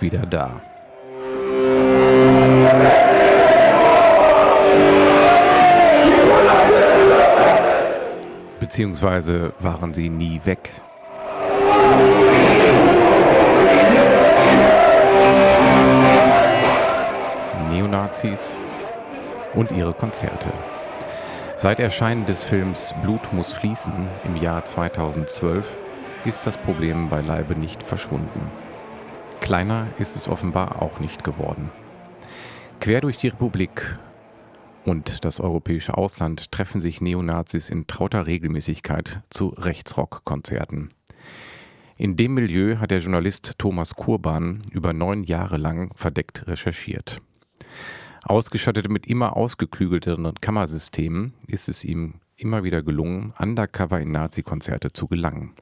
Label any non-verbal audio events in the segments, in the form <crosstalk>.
Wieder da. Beziehungsweise waren sie nie weg. Neonazis und ihre Konzerte. Seit Erscheinen des Films Blut muss fließen im Jahr 2012 ist das Problem beileibe nicht verschwunden. Kleiner ist es offenbar auch nicht geworden. Quer durch die Republik und das europäische Ausland treffen sich Neonazis in trauter Regelmäßigkeit zu Rechtsrock-Konzerten. In dem Milieu hat der Journalist Thomas Kurban über neun Jahre lang verdeckt recherchiert. Ausgestattet mit immer ausgeklügelteren Kammersystemen ist es ihm immer wieder gelungen, undercover in Nazi-Konzerte zu gelangen.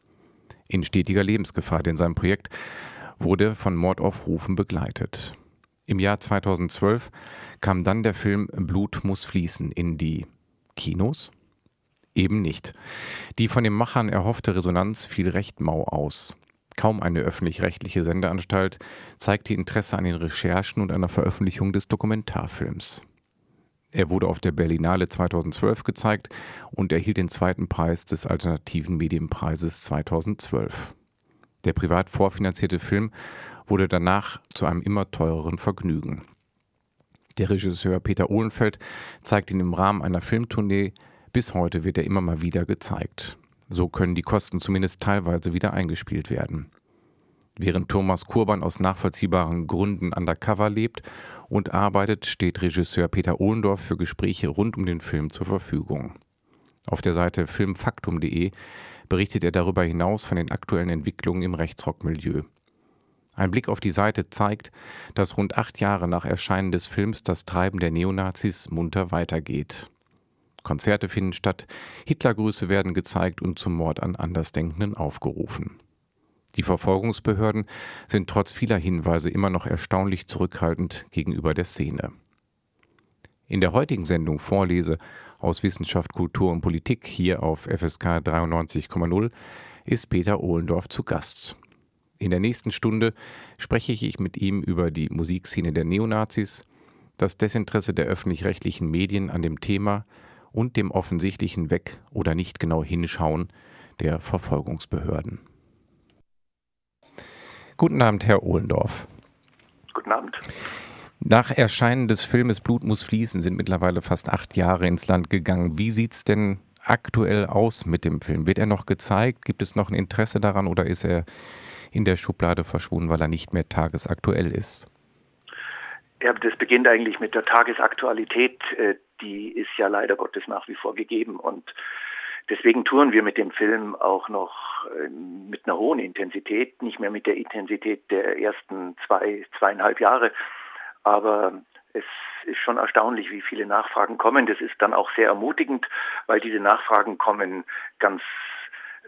In stetiger Lebensgefahr, denn sein Projekt wurde von Mordaufrufen begleitet. Im Jahr 2012 kam dann der Film Blut muss fließen in die Kinos? Eben nicht. Die von den Machern erhoffte Resonanz fiel recht mau aus. Kaum eine öffentlich-rechtliche Sendeanstalt zeigte Interesse an den Recherchen und der Veröffentlichung des Dokumentarfilms. Er wurde auf der Berlinale 2012 gezeigt und erhielt den zweiten Preis des Alternativen Medienpreises 2012. Der privat vorfinanzierte Film wurde danach zu einem immer teureren Vergnügen. Der Regisseur Peter Ohlenfeld zeigt ihn im Rahmen einer Filmtournee. Bis heute wird er immer mal wieder gezeigt. So können die Kosten zumindest teilweise wieder eingespielt werden. Während Thomas Kurban aus nachvollziehbaren Gründen undercover lebt und arbeitet, steht Regisseur Peter Ohlendorf für Gespräche rund um den Film zur Verfügung. Auf der Seite filmfaktum.de berichtet er darüber hinaus von den aktuellen Entwicklungen im Rechtsrockmilieu. Ein Blick auf die Seite zeigt, dass rund acht Jahre nach Erscheinen des Films das Treiben der Neonazis munter weitergeht. Konzerte finden statt, Hitlergrüße werden gezeigt und zum Mord an Andersdenkenden aufgerufen. Die Verfolgungsbehörden sind trotz vieler Hinweise immer noch erstaunlich zurückhaltend gegenüber der Szene. In der heutigen Sendung Vorlese aus Wissenschaft, Kultur und Politik hier auf FSK 93,0 ist Peter Ohlendorf zu Gast. In der nächsten Stunde spreche ich mit ihm über die Musikszene der Neonazis, das Desinteresse der öffentlich-rechtlichen Medien an dem Thema und dem offensichtlichen Weg- oder nicht genau Hinschauen der Verfolgungsbehörden. Guten Abend, Herr Ohlendorf. Guten Abend. Nach Erscheinen des Filmes Blut muss fließen sind mittlerweile fast acht Jahre ins Land gegangen. Wie sieht es denn aktuell aus mit dem Film? Wird er noch gezeigt? Gibt es noch ein Interesse daran oder ist er in der Schublade verschwunden, weil er nicht mehr tagesaktuell ist? Ja, das beginnt eigentlich mit der Tagesaktualität. Äh, die ist ja leider Gottes nach wie vor gegeben und deswegen touren wir mit dem Film auch noch äh, mit einer hohen Intensität, nicht mehr mit der Intensität der ersten zwei, zweieinhalb Jahre, aber es ist schon erstaunlich, wie viele Nachfragen kommen. Das ist dann auch sehr ermutigend, weil diese Nachfragen kommen ganz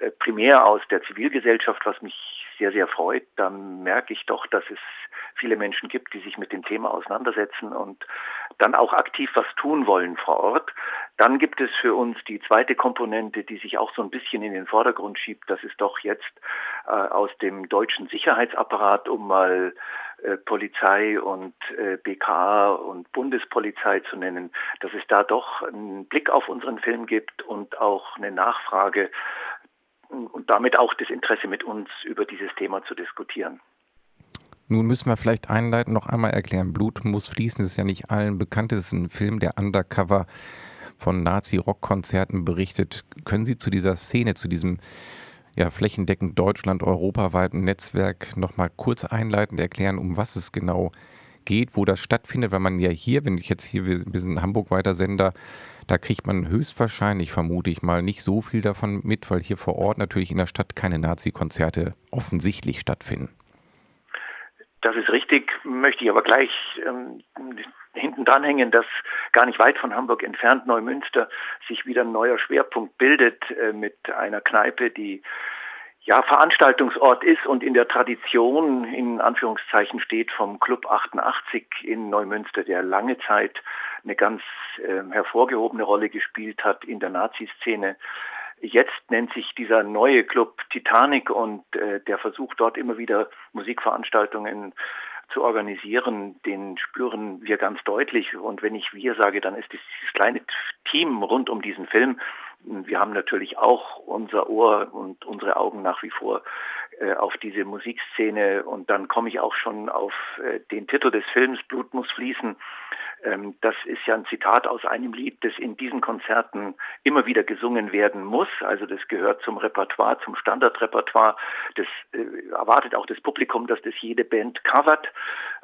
äh, primär aus der Zivilgesellschaft, was mich sehr, sehr freut, dann merke ich doch, dass es viele Menschen gibt, die sich mit dem Thema auseinandersetzen und dann auch aktiv was tun wollen vor Ort. Dann gibt es für uns die zweite Komponente, die sich auch so ein bisschen in den Vordergrund schiebt. Das ist doch jetzt äh, aus dem deutschen Sicherheitsapparat, um mal Polizei und äh, BKA und Bundespolizei zu nennen, dass es da doch einen Blick auf unseren Film gibt und auch eine Nachfrage und damit auch das Interesse mit uns über dieses Thema zu diskutieren. Nun müssen wir vielleicht einleiten, noch einmal erklären. Blut muss fließen, das ist ja nicht allen bekannt. Das ist ein Film, der undercover von Nazi-Rock-Konzerten berichtet. Können Sie zu dieser Szene, zu diesem ja, flächendeckend Deutschland, europaweiten Netzwerk noch mal kurz einleitend erklären, um was es genau geht, wo das stattfindet, weil man ja hier, wenn ich jetzt hier, wir sind in Hamburg weiter Sender, da kriegt man höchstwahrscheinlich, vermute ich mal, nicht so viel davon mit, weil hier vor Ort natürlich in der Stadt keine Nazi-Konzerte offensichtlich stattfinden. Das ist richtig, möchte ich aber gleich ähm, hinten dranhängen, dass gar nicht weit von Hamburg entfernt Neumünster sich wieder ein neuer Schwerpunkt bildet äh, mit einer Kneipe, die ja, Veranstaltungsort ist und in der Tradition in Anführungszeichen steht vom Club 88 in Neumünster, der lange Zeit eine ganz äh, hervorgehobene Rolle gespielt hat in der Nazi-Szene. Jetzt nennt sich dieser neue Club Titanic und äh, der versucht dort immer wieder Musikveranstaltungen zu organisieren, den spüren wir ganz deutlich. Und wenn ich wir sage, dann ist dieses kleine Team rund um diesen Film. Wir haben natürlich auch unser Ohr und unsere Augen nach wie vor äh, auf diese Musikszene. Und dann komme ich auch schon auf äh, den Titel des Films Blut muss fließen. Ähm, das ist ja ein Zitat aus einem Lied, das in diesen Konzerten immer wieder gesungen werden muss. Also das gehört zum Repertoire, zum Standardrepertoire. Das äh, erwartet auch das Publikum, dass das jede Band covert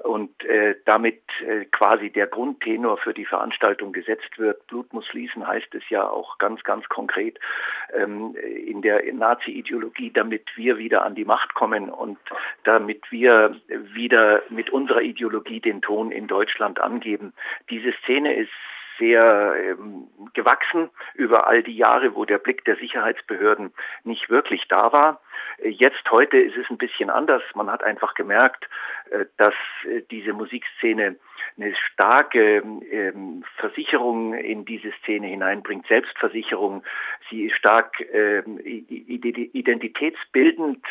und äh, damit äh, quasi der Grundtenor für die Veranstaltung gesetzt wird. Blut muss fließen heißt es ja auch ganz, ganz konkret ähm, in der Nazi-Ideologie, damit wir wieder an die Macht kommen und damit wir wieder mit unserer Ideologie den Ton in Deutschland angeben. Diese Szene ist sehr ähm, gewachsen über all die Jahre, wo der Blick der Sicherheitsbehörden nicht wirklich da war. Jetzt heute ist es ein bisschen anders. Man hat einfach gemerkt, äh, dass äh, diese Musikszene eine starke ähm, Versicherung in diese Szene hineinbringt, Selbstversicherung. Sie ist stark ähm, identitätsbildend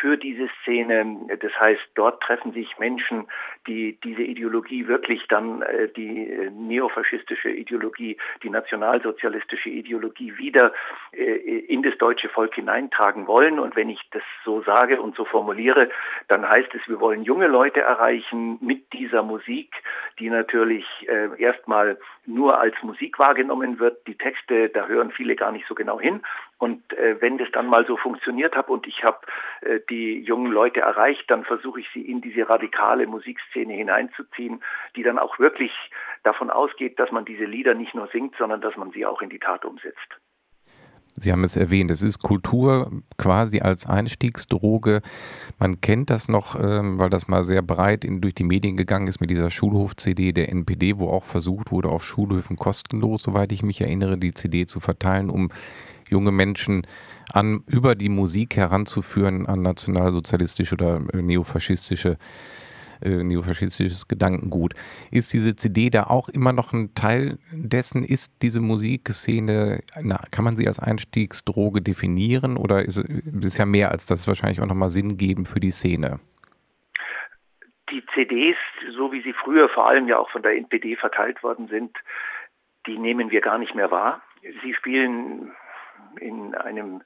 für diese Szene. Das heißt, dort treffen sich Menschen, die diese Ideologie wirklich dann, äh, die neofaschistische Ideologie, die nationalsozialistische Ideologie wieder in das deutsche Volk hineintragen wollen. Und wenn ich das so sage und so formuliere, dann heißt es, wir wollen junge Leute erreichen mit dieser Musik, die natürlich äh, erstmal nur als Musik wahrgenommen wird. Die Texte, da hören viele gar nicht so genau hin. Und äh, wenn das dann mal so funktioniert hat und ich habe äh, die jungen Leute erreicht, dann versuche ich sie in diese radikale Musikszene hineinzuziehen, die dann auch wirklich davon ausgeht, dass man diese Lieder nicht nur singt, sondern dass man sie auch in die Tat umsetzt. Sie haben es erwähnt, es ist Kultur quasi als Einstiegsdroge. Man kennt das noch, ähm, weil das mal sehr breit in, durch die Medien gegangen ist mit dieser Schulhof-CD der NPD, wo auch versucht wurde, auf Schulhöfen kostenlos, soweit ich mich erinnere, die CD zu verteilen, um junge Menschen an, über die Musik heranzuführen an nationalsozialistische oder äh, neofaschistische äh, neofaschistisches Gedankengut. Ist diese CD da auch immer noch ein Teil dessen? Ist diese Musikszene, na, kann man sie als Einstiegsdroge definieren oder ist es ja mehr als das wahrscheinlich auch nochmal Sinn geben für die Szene? Die CDs, so wie sie früher vor allem ja auch von der NPD verteilt worden sind, die nehmen wir gar nicht mehr wahr. Sie spielen in einem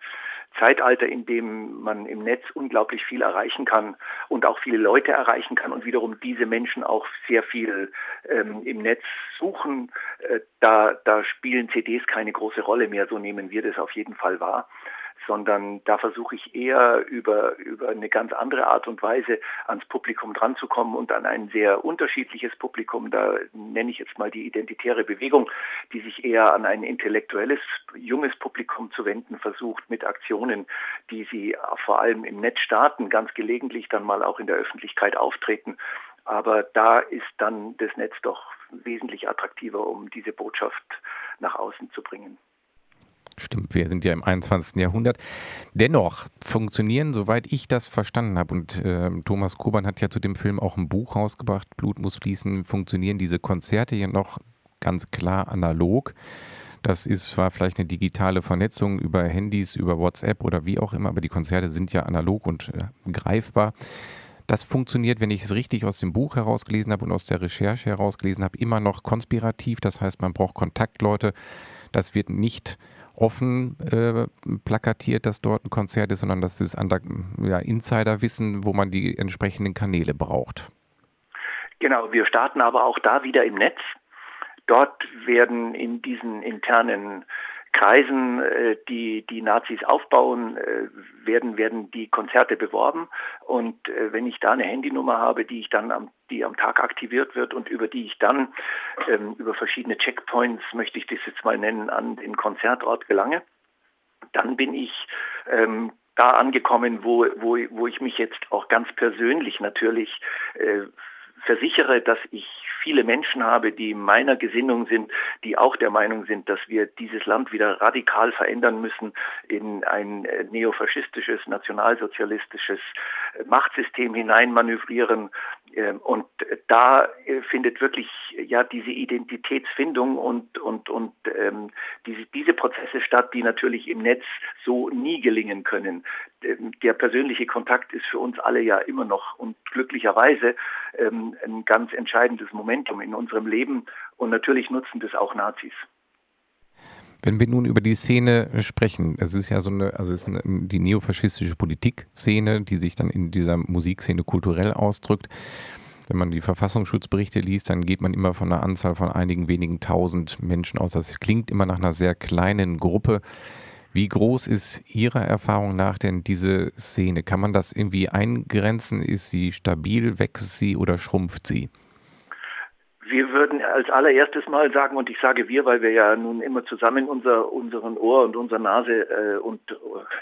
Zeitalter, in dem man im Netz unglaublich viel erreichen kann und auch viele Leute erreichen kann und wiederum diese Menschen auch sehr viel ähm, im Netz suchen, äh, da, da spielen CDs keine große Rolle mehr. So nehmen wir das auf jeden Fall wahr sondern da versuche ich eher über, über eine ganz andere Art und Weise ans Publikum dranzukommen und an ein sehr unterschiedliches Publikum. Da nenne ich jetzt mal die identitäre Bewegung, die sich eher an ein intellektuelles, junges Publikum zu wenden versucht mit Aktionen, die sie vor allem im Netz starten, ganz gelegentlich dann mal auch in der Öffentlichkeit auftreten. Aber da ist dann das Netz doch wesentlich attraktiver, um diese Botschaft nach außen zu bringen. Stimmt, wir sind ja im 21. Jahrhundert. Dennoch funktionieren, soweit ich das verstanden habe, und äh, Thomas Koban hat ja zu dem Film auch ein Buch rausgebracht, Blut muss fließen, funktionieren diese Konzerte hier noch ganz klar analog. Das ist zwar vielleicht eine digitale Vernetzung über Handys, über WhatsApp oder wie auch immer, aber die Konzerte sind ja analog und äh, greifbar. Das funktioniert, wenn ich es richtig aus dem Buch herausgelesen habe und aus der Recherche herausgelesen habe, immer noch konspirativ. Das heißt, man braucht Kontaktleute. Das wird nicht offen äh, plakatiert, dass dort ein Konzert ist, sondern das ist an der, ja, Insiderwissen, wo man die entsprechenden Kanäle braucht. Genau, wir starten aber auch da wieder im Netz. Dort werden in diesen internen Kreisen, äh, die die Nazis aufbauen, äh, werden werden die Konzerte beworben. Und äh, wenn ich da eine Handynummer habe, die ich dann am die am Tag aktiviert wird und über die ich dann ähm, über verschiedene Checkpoints, möchte ich das jetzt mal nennen, an den Konzertort gelange, dann bin ich ähm, da angekommen, wo, wo, wo ich mich jetzt auch ganz persönlich natürlich äh, versichere, dass ich viele Menschen habe, die meiner Gesinnung sind, die auch der Meinung sind, dass wir dieses Land wieder radikal verändern müssen in ein äh, neofaschistisches, nationalsozialistisches äh, Machtsystem hineinmanövrieren. Ähm, und da äh, findet wirklich ja diese Identitätsfindung und und und ähm, diese diese Prozesse statt, die natürlich im Netz so nie gelingen können. Ähm, der persönliche Kontakt ist für uns alle ja immer noch und glücklicherweise ähm, ein ganz entscheidendes Momentum in unserem Leben. Und natürlich nutzen das auch Nazis. Wenn wir nun über die Szene sprechen, es ist ja so eine, also es ist eine, die neofaschistische Politikszene, die sich dann in dieser Musikszene kulturell ausdrückt. Wenn man die Verfassungsschutzberichte liest, dann geht man immer von einer Anzahl von einigen wenigen tausend Menschen aus. Das klingt immer nach einer sehr kleinen Gruppe. Wie groß ist Ihrer Erfahrung nach denn diese Szene? Kann man das irgendwie eingrenzen? Ist sie stabil? Wächst sie oder schrumpft sie? Wir würden als allererstes mal sagen, und ich sage wir, weil wir ja nun immer zusammen unser, unseren Ohr und unsere Nase äh, und äh,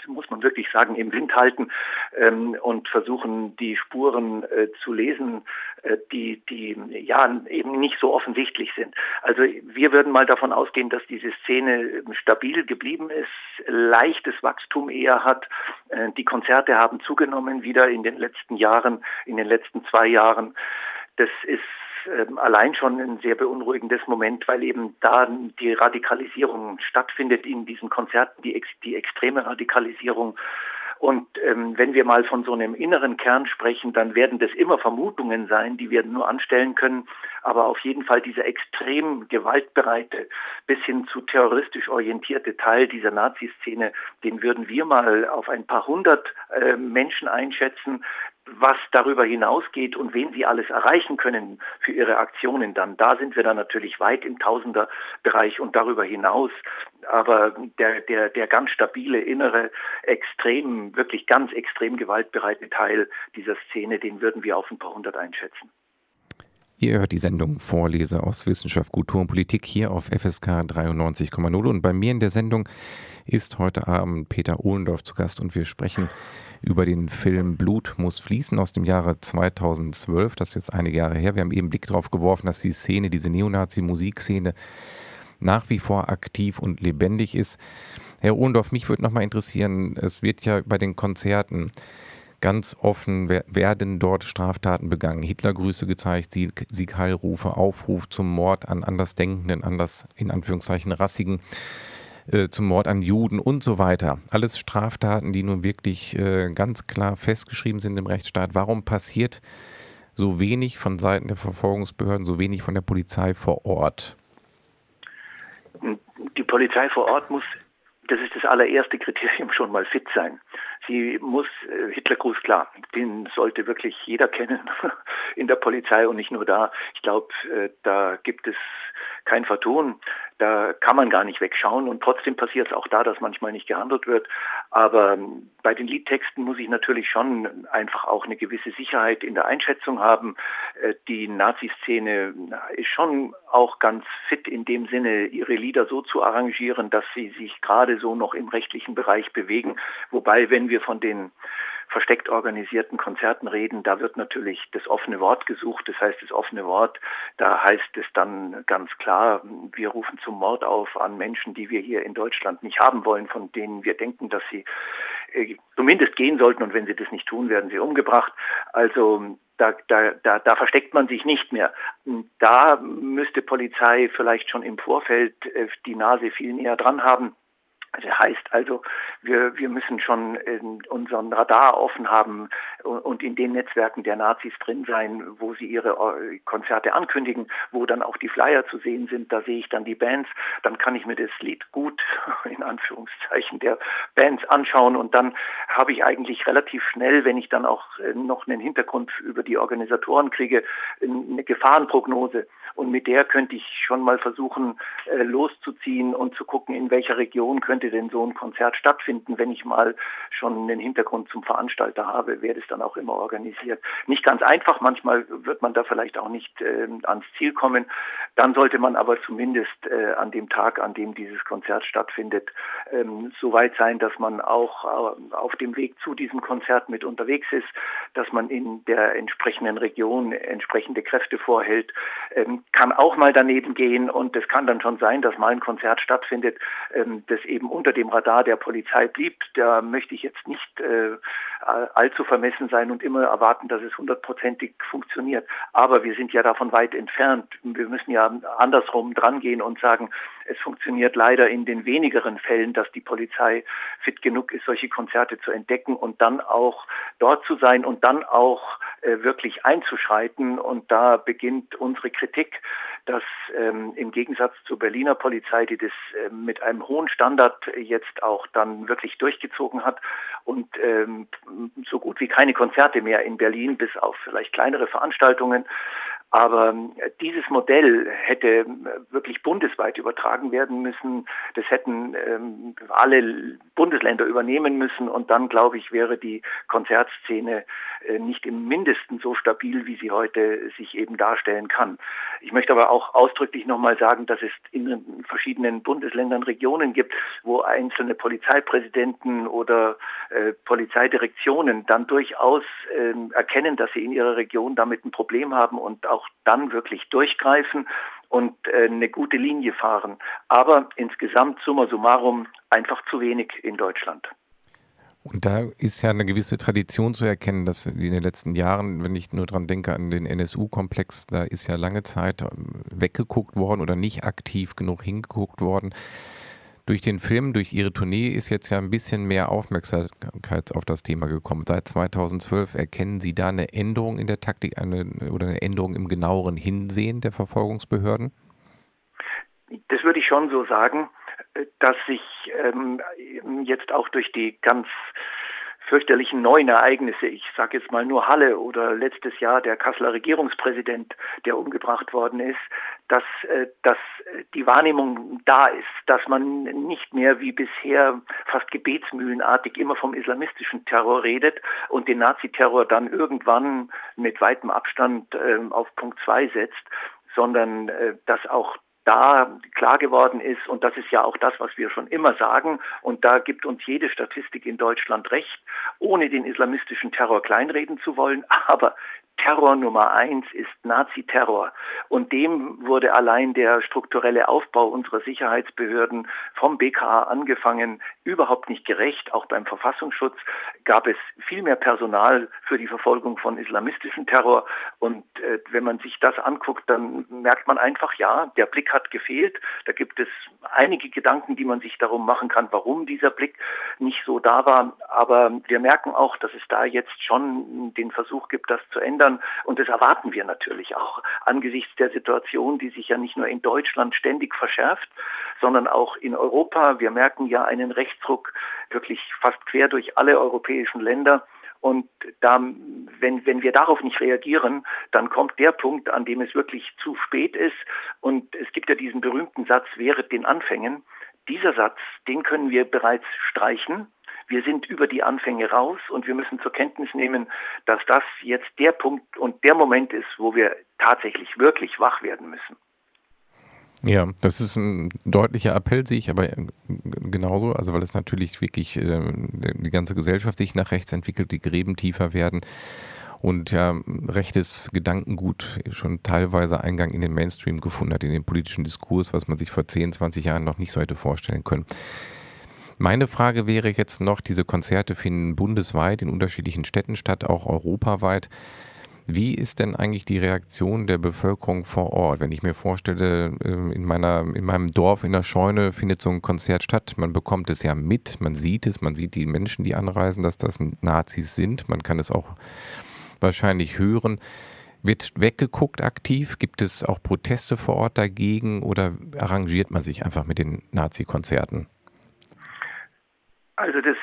muss man wirklich sagen, im Wind halten ähm, und versuchen, die Spuren äh, zu lesen, äh, die, die ja eben nicht so offensichtlich sind. Also wir würden mal davon ausgehen, dass diese Szene stabil geblieben ist, leichtes Wachstum eher hat. Äh, die Konzerte haben zugenommen wieder in den letzten Jahren, in den letzten zwei Jahren. Das ist ähm, allein schon ein sehr beunruhigendes Moment, weil eben da die Radikalisierung stattfindet in diesen Konzerten, die, die extreme Radikalisierung. Und ähm, wenn wir mal von so einem inneren Kern sprechen, dann werden das immer Vermutungen sein, die wir nur anstellen können. Aber auf jeden Fall dieser extrem gewaltbereite, bis hin zu terroristisch orientierte Teil dieser Nazi-Szene, den würden wir mal auf ein paar hundert äh, Menschen einschätzen, was darüber hinausgeht und wen sie alles erreichen können für ihre Aktionen dann. Da sind wir dann natürlich weit im Tausenderbereich und darüber hinaus. Aber der, der, der ganz stabile, innere, extrem, wirklich ganz extrem gewaltbereite Teil dieser Szene, den würden wir auf ein paar hundert einschätzen. Ihr hört die Sendung Vorlese aus Wissenschaft, Kultur und Politik hier auf FSK 93,0 und bei mir in der Sendung ist heute Abend Peter Ohlendorf zu Gast und wir sprechen über den Film Blut muss fließen aus dem Jahre 2012. Das ist jetzt einige Jahre her. Wir haben eben Blick darauf geworfen, dass die Szene, diese Neonazi-Musikszene nach wie vor aktiv und lebendig ist. Herr Ohlendorf, mich würde nochmal interessieren, es wird ja bei den Konzerten ganz offen, werden dort Straftaten begangen. Hitlergrüße gezeigt, Sieg, Siegheilrufe, Aufruf zum Mord an Andersdenkenden, anders in Anführungszeichen rassigen äh, zum Mord an Juden und so weiter. Alles Straftaten, die nun wirklich äh, ganz klar festgeschrieben sind im Rechtsstaat. Warum passiert so wenig von Seiten der Verfolgungsbehörden, so wenig von der Polizei vor Ort? Die Polizei vor Ort muss, das ist das allererste Kriterium, <laughs> schon mal fit sein. Sie muss, äh, Hitlergruß, klar, den sollte wirklich jeder kennen <laughs> in der Polizei und nicht nur da. Ich glaube, äh, da gibt es kein Vertun. Da kann man gar nicht wegschauen und trotzdem passiert es auch da, dass manchmal nicht gehandelt wird. Aber ähm, bei den Liedtexten muss ich natürlich schon einfach auch eine gewisse Sicherheit in der Einschätzung haben. Äh, die Nazi-Szene ist schon auch ganz fit in dem Sinne, ihre Lieder so zu arrangieren, dass sie sich gerade so noch im rechtlichen Bereich bewegen. Wobei, wenn wir von den versteckt organisierten Konzerten reden, da wird natürlich das offene Wort gesucht. Das heißt, das offene Wort, da heißt es dann ganz klar, wir rufen zum Mord auf an Menschen, die wir hier in Deutschland nicht haben wollen, von denen wir denken, dass sie äh, zumindest gehen sollten und wenn sie das nicht tun, werden sie umgebracht. Also da, da, da, da versteckt man sich nicht mehr. Da müsste Polizei vielleicht schon im Vorfeld äh, die Nase viel näher dran haben das heißt also, wir, wir müssen schon unseren Radar offen haben und in den Netzwerken der Nazis drin sein, wo sie ihre äh, Konzerte ankündigen, wo dann auch die Flyer zu sehen sind. Da sehe ich dann die Bands, dann kann ich mir das Lied gut <laughs> in Anführungszeichen der Bands anschauen. Und dann habe ich eigentlich relativ schnell, wenn ich dann auch äh, noch einen Hintergrund über die Organisatoren kriege, eine Gefahrenprognose und mit der könnte ich schon mal versuchen äh, loszuziehen und zu gucken, in welcher Region könnte denn so ein Konzert stattfinden, wenn ich mal schon den Hintergrund zum Veranstalter habe, wer das dann auch immer organisiert. Nicht ganz einfach, manchmal wird man da vielleicht auch nicht äh, ans Ziel kommen. Dann sollte man aber zumindest äh, an dem Tag, an dem dieses Konzert stattfindet, ähm, so weit sein, dass man auch äh, auf dem Weg zu diesem Konzert mit unterwegs ist, dass man in der entsprechenden Region entsprechende Kräfte vorhält, ähm, kann auch mal daneben gehen und es kann dann schon sein, dass mal ein Konzert stattfindet, ähm, das eben unter dem Radar der Polizei blieb. Da möchte ich jetzt nicht äh, allzu vermessen sein und immer erwarten, dass es hundertprozentig funktioniert. Aber wir sind ja davon weit entfernt. Wir müssen ja andersrum drangehen und sagen, es funktioniert leider in den wenigeren Fällen, dass die Polizei fit genug ist, solche Konzerte zu entdecken und dann auch dort zu sein und dann auch äh, wirklich einzuschreiten. Und da beginnt unsere Kritik, dass ähm, im Gegensatz zur Berliner Polizei, die das äh, mit einem hohen Standard jetzt auch dann wirklich durchgezogen hat und ähm, so gut wie keine Konzerte mehr in Berlin, bis auf vielleicht kleinere Veranstaltungen, aber äh, dieses Modell hätte äh, wirklich bundesweit übertragen werden müssen. Das hätten ähm, alle Bundesländer übernehmen müssen. Und dann, glaube ich, wäre die Konzertszene äh, nicht im Mindesten so stabil, wie sie heute sich eben darstellen kann. Ich möchte aber auch ausdrücklich nochmal sagen, dass es in verschiedenen Bundesländern Regionen gibt, wo einzelne Polizeipräsidenten oder äh, Polizeidirektionen dann durchaus äh, erkennen, dass sie in ihrer Region damit ein Problem haben und auch dann wirklich durchgreifen und äh, eine gute Linie fahren. Aber insgesamt, summa summarum, einfach zu wenig in Deutschland. Und da ist ja eine gewisse Tradition zu erkennen, dass in den letzten Jahren, wenn ich nur dran denke an den NSU-Komplex, da ist ja lange Zeit ähm, weggeguckt worden oder nicht aktiv genug hingeguckt worden. Durch den Film, durch Ihre Tournee ist jetzt ja ein bisschen mehr Aufmerksamkeit auf das Thema gekommen. Seit 2012 erkennen Sie da eine Änderung in der Taktik eine, oder eine Änderung im genaueren Hinsehen der Verfolgungsbehörden? Das würde ich schon so sagen dass sich ähm, jetzt auch durch die ganz fürchterlichen neuen Ereignisse, ich sage jetzt mal nur Halle oder letztes Jahr der Kasseler Regierungspräsident, der umgebracht worden ist, dass, äh, dass die Wahrnehmung da ist, dass man nicht mehr wie bisher fast gebetsmühlenartig immer vom islamistischen Terror redet und den Naziterror dann irgendwann mit weitem Abstand äh, auf Punkt zwei setzt, sondern äh, dass auch da klar geworden ist, und das ist ja auch das, was wir schon immer sagen, und da gibt uns jede Statistik in Deutschland recht, ohne den islamistischen Terror kleinreden zu wollen, <laughs> aber Terror Nummer eins ist Nazi-Terror. Und dem wurde allein der strukturelle Aufbau unserer Sicherheitsbehörden vom BKA angefangen überhaupt nicht gerecht. Auch beim Verfassungsschutz gab es viel mehr Personal für die Verfolgung von islamistischem Terror. Und äh, wenn man sich das anguckt, dann merkt man einfach, ja, der Blick hat gefehlt. Da gibt es einige Gedanken, die man sich darum machen kann, warum dieser Blick nicht so da war. Aber wir merken auch, dass es da jetzt schon den Versuch gibt, das zu ändern ändern. Und das erwarten wir natürlich auch angesichts der Situation, die sich ja nicht nur in Deutschland ständig verschärft, sondern auch in Europa. Wir merken ja einen Rechtsruck wirklich fast quer durch alle europäischen Länder. Und da, wenn, wenn wir darauf nicht reagieren, dann kommt der Punkt, an dem es wirklich zu spät ist. Und es gibt ja diesen berühmten Satz, während den Anfängen. Dieser Satz, den können wir bereits streichen. Wir sind über die Anfänge raus und wir müssen zur Kenntnis nehmen, dass das jetzt der Punkt und der Moment ist, wo wir tatsächlich wirklich wach werden müssen. Ja, das ist ein deutlicher Appell, sehe ich aber genauso, also weil es natürlich wirklich äh, die ganze Gesellschaft sich nach rechts entwickelt, die Gräben tiefer werden und ja, rechtes Gedankengut schon teilweise Eingang in den Mainstream gefunden hat, in den politischen Diskurs, was man sich vor 10, 20 Jahren noch nicht so hätte vorstellen können. Meine Frage wäre jetzt noch, diese Konzerte finden bundesweit in unterschiedlichen Städten statt, auch europaweit. Wie ist denn eigentlich die Reaktion der Bevölkerung vor Ort? Wenn ich mir vorstelle, ähm, in, meiner, in meinem Dorf in der Scheune findet so ein Konzert statt, man bekommt es ja mit, man sieht es, man sieht die Menschen, die anreisen, dass das Nazis sind, man kann es auch wahrscheinlich hören. Wird weggeguckt aktiv? Gibt es auch Proteste vor Ort dagegen oder arrangiert man sich einfach mit den Nazi-Konzerten? Also das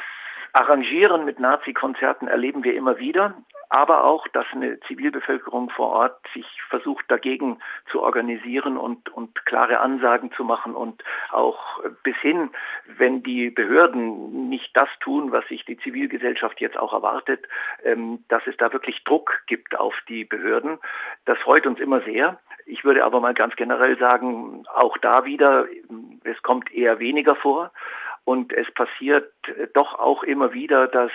Arrangieren mit Nazi-Konzerten erleben wir immer wieder. aber auch, dass eine Zivilbevölkerung vor Ort sich versucht dagegen zu organisieren und, und klare Ansagen zu machen und auch bis hin, wenn die Behörden nicht das tun, was sich die Zivilgesellschaft jetzt auch erwartet, ähm, dass es da wirklich Druck gibt auf die Behörden. Das freut uns immer sehr. Ich würde aber mal ganz generell sagen, auch da wieder, es kommt eher weniger vor. Und es passiert doch auch immer wieder, dass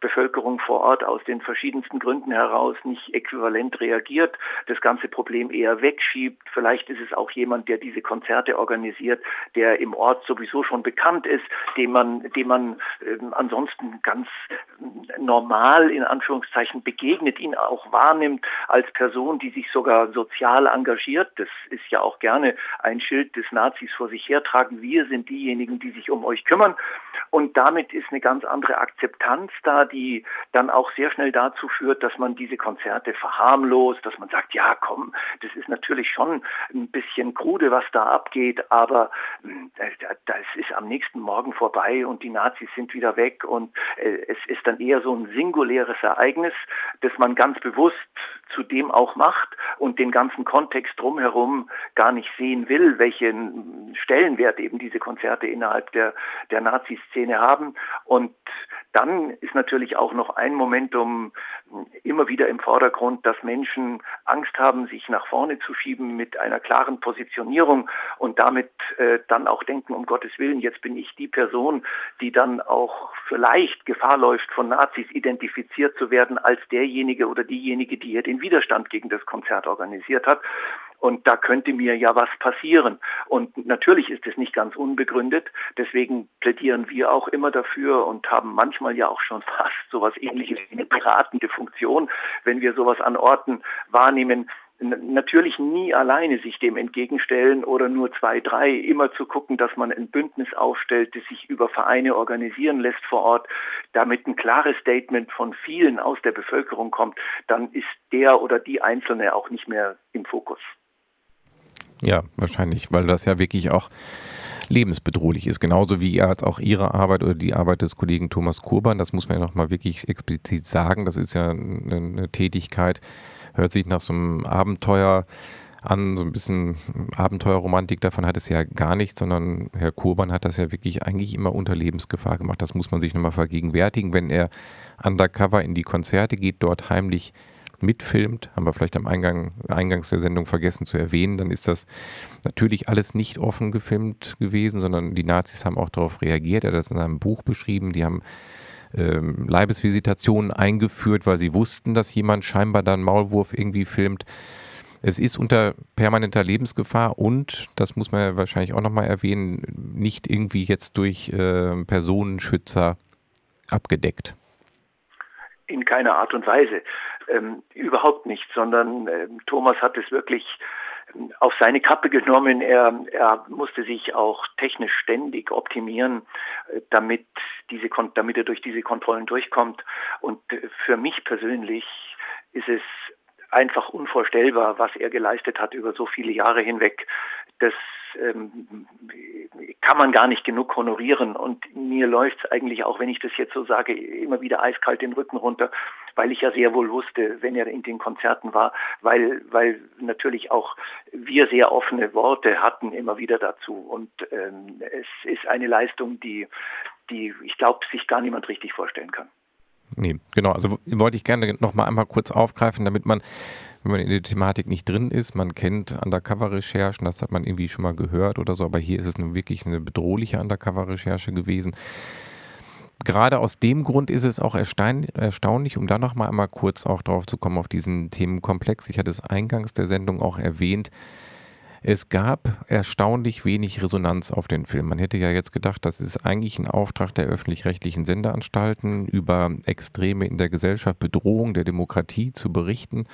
Bevölkerung vor Ort aus den verschiedensten Gründen heraus nicht äquivalent reagiert, das ganze Problem eher wegschiebt. Vielleicht ist es auch jemand, der diese Konzerte organisiert, der im Ort sowieso schon bekannt ist, dem man, dem man äh, ansonsten ganz normal in Anführungszeichen begegnet, ihn auch wahrnimmt als Person, die sich sogar sozial engagiert. Das ist ja auch gerne ein Schild des Nazis vor sich hertragen. Wir sind diejenigen, die sich um euch kümmern. Und damit ist eine ganz andere Akzeptanz da, die dann auch sehr schnell dazu führt, dass man diese Konzerte verharmlost, dass man sagt, ja, komm, das ist natürlich schon ein bisschen krude, was da abgeht, aber hm, das ist am nächsten Morgen vorbei und die Nazis sind wieder weg und äh, es ist dann eher so ein singuläres Ereignis, das man ganz bewusst zudem auch macht und den ganzen Kontext drumherum gar nicht sehen will, welchen Stellenwert eben diese Konzerte innerhalb der, der Nazi-Szene haben. Und dann ist natürlich auch noch ein Momentum immer wieder im Vordergrund, dass Menschen Angst haben, sich nach vorne zu schieben mit einer klaren Positionierung und damit äh, dann auch denken, um Gottes Willen, jetzt bin ich die Person, die dann auch vielleicht Gefahr läuft, von Nazis identifiziert zu werden als derjenige oder diejenige, die hier den Widerstand gegen das Konzert organisiert hat. Und da könnte mir ja was passieren. Und natürlich ist es nicht ganz unbegründet. Deswegen plädieren wir auch immer dafür und haben manchmal ja auch schon <laughs> fast sowas ähnliches wie eine beratende Funktion, wenn wir sowas an Orten wahrnehmen, natürlich nie alleine sich dem entgegenstellen oder nur zwei, drei, immer zu gucken, dass man ein Bündnis aufstellt, das sich über Vereine organisieren lässt vor Ort, damit ein klares Statement von vielen aus der Bevölkerung kommt, dann ist der oder die Einzelne auch nicht mehr im Fokus. Ja, wahrscheinlich, weil das ja wirklich auch lebensbedrohlich ist, genauso wie als auch Ihre Arbeit oder die Arbeit des Kollegen Thomas Kurban. Das muss man ja nochmal wirklich explizit sagen. Das ist ja eine, Tätigkeit, hört sich nach so einem Abenteuer an, so ein bisschen Abenteuerromantik davon hat es ja gar nicht, sondern Herr Kurban hat das ja wirklich eigentlich immer unter Lebensgefahr gemacht. Das muss man sich nochmal vergegenwärtigen, wenn er undercover in die Konzerte geht, dort heimlich mitfilmt, haben wir vielleicht am Eingang, Eingangs der Sendung vergessen zu erwähnen, dann ist das natürlich alles nicht offen gefilmt gewesen, sondern die Nazis haben auch darauf reagiert. Er hat das in einem Buch beschrieben. Die haben ähm, Leibesvisitationen eingeführt, weil sie wussten, dass jemand scheinbar dann Maulwurf irgendwie filmt. Es ist unter permanenter Lebensgefahr und, das muss man ja wahrscheinlich auch nochmal erwähnen, nicht irgendwie jetzt durch äh, Personenschützer abgedeckt. In keiner Art und Weise. Ähm, überhaupt nicht, sondern äh, Thomas hat es wirklich ähm, auf seine Kappe genommen. Er, er musste sich auch technisch ständig optimieren, äh, damit diese, damit er durch diese Kontrollen durchkommt. Und äh, für mich persönlich ist es einfach unvorstellbar, was er geleistet hat über so viele Jahre hinweg. Das ähm, kann man gar nicht genug honorieren. Und mir läuft es eigentlich auch, wenn ich das jetzt so sage, immer wieder eiskalt den Rücken runter, weil ich ja sehr wohl wusste, wenn er in den Konzerten war, weil, weil natürlich auch wir sehr offene Worte hatten immer wieder dazu. Und ähm, es ist eine Leistung, die, die ich glaube, sich gar niemand richtig vorstellen kann. Nee, genau. Also wollte ich gerne noch mal einmal kurz aufgreifen, damit man, wenn man in der Thematik nicht drin ist, man kennt Undercover-Recherchen, das hat man irgendwie schon mal gehört oder so, aber hier ist es nun wirklich eine bedrohliche Undercover-Recherche gewesen. Gerade aus dem Grund ist es auch erstaunlich, um da noch mal einmal kurz auch drauf zu kommen, auf diesen Themenkomplex. Ich hatte es eingangs der Sendung auch erwähnt, es gab erstaunlich wenig Resonanz auf den Film. Man hätte ja jetzt gedacht, das ist eigentlich ein Auftrag der öffentlich-rechtlichen Sendeanstalten, über Extreme in der Gesellschaft, Bedrohung der Demokratie zu berichten.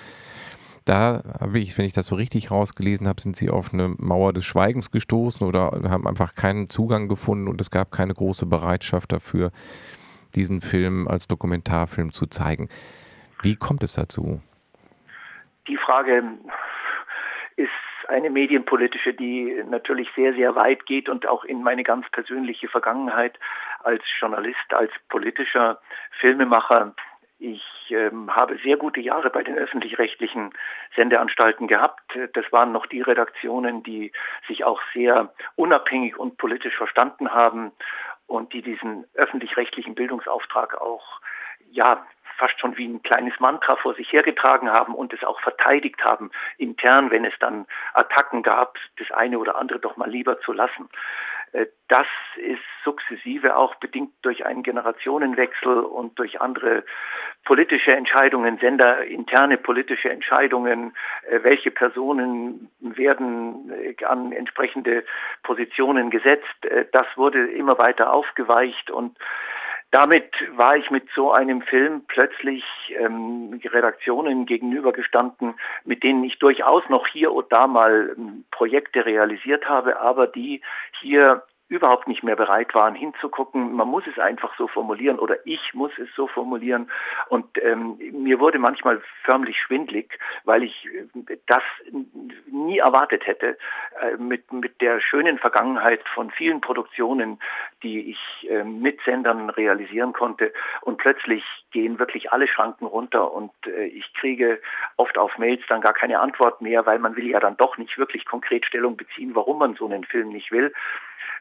Da habe ich, wenn ich das so richtig rausgelesen habe, sind sie auf eine Mauer des Schweigens gestoßen oder haben einfach keinen Zugang gefunden und es gab keine große Bereitschaft dafür, diesen Film als Dokumentarfilm zu zeigen. Wie kommt es dazu? Die Frage ist eine medienpolitische, die natürlich sehr, sehr weit geht und auch in meine ganz persönliche Vergangenheit als Journalist, als politischer Filmemacher Ich ähm, habe sehr gute Jahre bei den öffentlich-rechtlichen Sendeanstalten gehabt. Das waren noch die Redaktionen, die sich auch sehr unabhängig und politisch verstanden haben und die diesen öffentlich-rechtlichen Bildungsauftrag auch ja fast schon wie ein kleines Mantra vor sich hergetragen haben und es auch verteidigt haben, intern, wenn es dann Attacken gab, das eine oder andere doch mal lieber zu lassen. Äh, das ist sukzessive auch bedingt durch einen Generationenwechsel und durch andere politische Entscheidungen, senderinterne politische Entscheidungen, äh, welche Personen werden äh, an entsprechende Positionen gesetzt. Das wurde immer weiter aufgeweicht und damit war ich mit so einem Film plötzlich ähm, Redaktionen gegenübergestanden, mit denen ich durchaus noch hier und da mal ähm, Projekte realisiert habe, aber die hier überhaupt nicht mehr bereit waren hinzugucken. Man muss es einfach so formulieren oder ich muss es so formulieren. Und ähm, mir wurde manchmal förmlich schwindlig, weil ich äh, das nie erwartet hätte äh, mit, mit der schönen Vergangenheit von vielen Produktionen, die ich äh, mit Sendern realisieren konnte. Und plötzlich gehen wirklich alle Schranken runter und äh, ich kriege oft auf Mails dann gar keine Antwort mehr, weil man will ja dann doch nicht wirklich konkret Stellung beziehen, warum man so einen Film nicht will.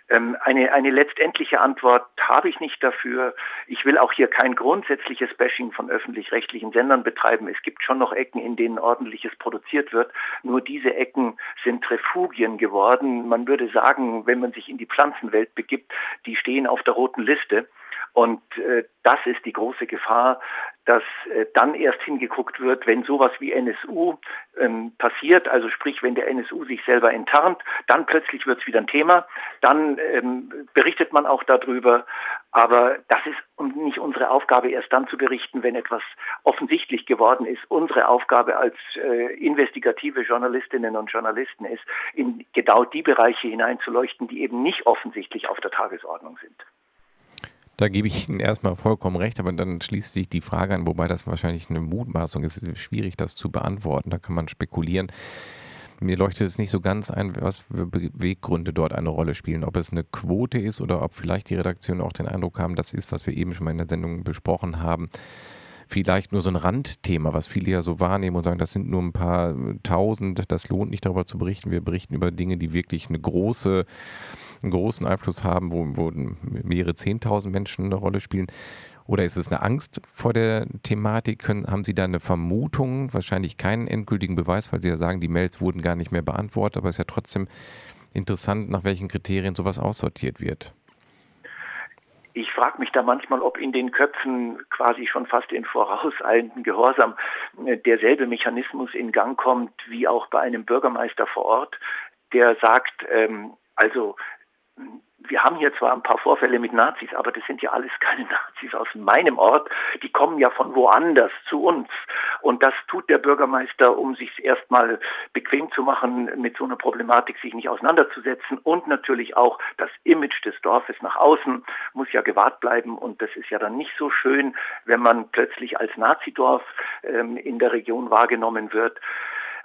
Ähm, eine, eine letztendliche Antwort habe ich nicht dafür. Ich will auch hier kein grundsätzliches Bashing von öffentlich-rechtlichen Sendern betreiben. Es gibt schon noch Ecken, in denen ordentliches produziert wird. Nur diese Ecken sind Refugien geworden. Man würde sagen, wenn man sich in die Pflanzenwelt begibt, die stehen auf der roten Liste. Und äh, das ist die große Gefahr, dass äh, dann erst hingeguckt wird, wenn sowas wie NSU ähm, passiert, also sprich, wenn der NSU sich selber enttarnt, dann plötzlich wird es wieder ein Thema, dann ähm, berichtet man auch darüber, aber das ist nicht unsere Aufgabe, erst dann zu berichten, wenn etwas offensichtlich geworden ist. Unsere Aufgabe als äh, investigative Journalistinnen und Journalisten ist, in genau die Bereiche hineinzuleuchten, die eben nicht offensichtlich auf der Tagesordnung sind. Da gebe ich Ihnen erstmal vollkommen recht, aber dann schließt sich die Frage an, wobei das wahrscheinlich eine Mutmaßung ist. Schwierig, das zu beantworten. Da kann man spekulieren. Mir leuchtet es nicht so ganz ein, was für Beweggründe dort eine Rolle spielen. Ob es eine Quote ist oder ob vielleicht die Redaktion auch den Eindruck haben, das ist, was wir eben schon mal in der Sendung besprochen haben, vielleicht nur so ein Randthema, was viele ja so wahrnehmen und sagen, das sind nur ein paar tausend, das lohnt nicht darüber zu berichten. Wir berichten über Dinge, die wirklich eine große, einen großen Einfluss haben, wo, wo mehrere zehntausend Menschen eine Rolle spielen. Oder ist es eine Angst vor der Thematik? Können, haben Sie da eine Vermutung? Wahrscheinlich keinen endgültigen Beweis, weil Sie ja sagen, die Mails wurden gar nicht mehr beantwortet, aber es ist ja trotzdem interessant, nach welchen Kriterien sowas aussortiert wird. Ich frage mich da manchmal, ob in den Köpfen quasi schon fast in vorauseilenden Gehorsam äh, derselbe Mechanismus in Gang kommt wie auch bei einem Bürgermeister vor Ort, der sagt, ähm, also wir haben hier zwar ein paar Vorfälle mit Nazis, aber das sind ja alles keine <laughs> Nazis aus meinem Ort. Die kommen ja von woanders zu uns. Und das tut der Bürgermeister, um sich erstmal bequem zu machen, mit so einer Problematik sich nicht auseinanderzusetzen. Und natürlich auch das Image des Dorfes nach außen muss ja gewahrt bleiben. Und das ist ja dann nicht so schön, wenn man plötzlich als Nazidorf ähm, in der Region wahrgenommen wird.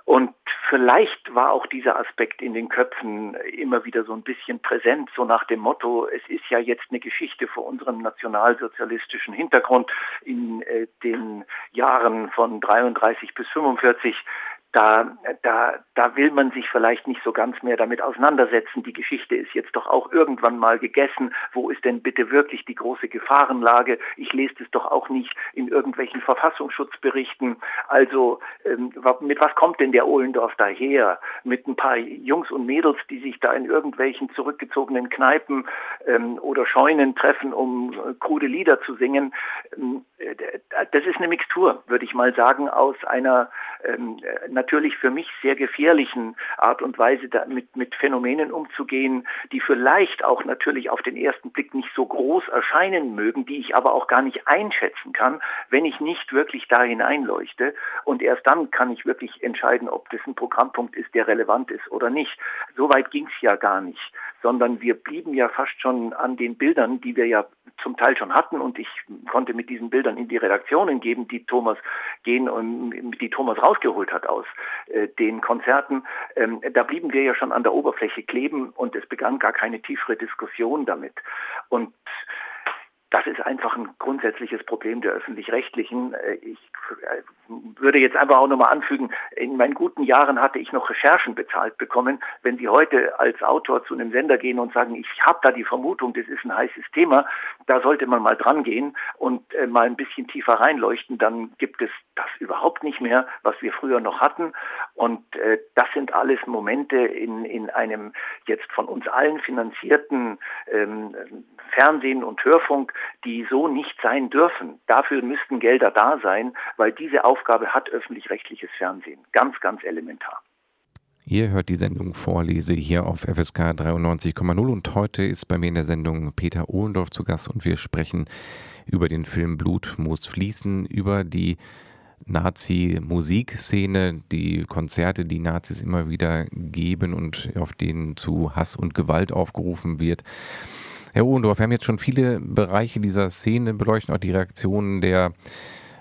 Und vielleicht war auch dieser Aspekt in den Köpfen immer wieder so ein bisschen präsent, so nach dem Motto, es ist ja jetzt eine Geschichte vor unserem nationalsozialistischen Hintergrund. In äh, den Jahren von 33 bis 45 da, da, da will man sich vielleicht nicht so ganz mehr damit auseinandersetzen. Die Geschichte ist jetzt doch auch irgendwann mal gegessen. Wo ist denn bitte wirklich die große Gefahrenlage? Ich lese es doch auch nicht in irgendwelchen Verfassungsschutzberichten. Also ähm, mit was kommt denn der Ohlendorf daher? Mit ein paar Jungs und Mädels, die sich da in irgendwelchen zurückgezogenen Kneipen ähm, oder Scheunen treffen, um äh, krude Lieder zu singen. Ähm, äh, das ist eine Mixtur, würde ich mal sagen, aus einer ähm, natürlich für mich sehr gefährlichen Art und Weise mit, mit Phänomenen umzugehen, die vielleicht auch natürlich auf den ersten Blick nicht so groß erscheinen mögen, die ich aber auch gar nicht einschätzen kann, wenn ich nicht wirklich da hineinleuchte. Und erst dann kann ich wirklich entscheiden, ob das ein Programmpunkt ist, der relevant ist oder nicht. Soweit ging es ja gar nicht, sondern wir blieben ja fast schon an den Bildern, die wir ja zum Teil schon hatten und ich konnte mit diesen Bildern in die Redaktionen geben, die Thomas gehen und die Thomas rausgeholt hat aus äh, den Konzerten. Ähm, da blieben wir ja schon an der Oberfläche kleben und es begann gar keine tiefere Diskussion damit. Und das ist einfach ein grundsätzliches Problem der öffentlich-rechtlichen. Äh, ich äh, würde jetzt einfach auch nochmal anfügen, in meinen guten Jahren hatte ich noch Recherchen bezahlt bekommen. Wenn Sie heute als Autor zu einem Sender gehen und sagen, ich habe da die Vermutung, das ist ein heißes Thema, da sollte man mal dran gehen und äh, mal ein bisschen tiefer reinleuchten, dann gibt es das überhaupt nicht mehr, was wir früher noch hatten. Und das sind alles Momente in, in einem jetzt von uns allen finanzierten ähm, Fernsehen und Hörfunk, die so nicht sein dürfen. Dafür müssten Gelder da sein, weil diese Aufgabe hat öffentlich-rechtliches Fernsehen. Ganz, ganz elementar. Ihr hört die Sendung Vorlese hier auf FSK 93,0 und heute ist bei mir in der Sendung Peter Ohlendorf zu Gast und wir sprechen über den Film Blut muss fließen, über die Nazi-Musikszene, die Konzerte, die Nazis immer wieder geben und auf denen zu Hass und Gewalt aufgerufen wird. Herr Ohlendorf, wir haben jetzt schon viele Bereiche dieser Szene beleuchtet, auch die Reaktionen der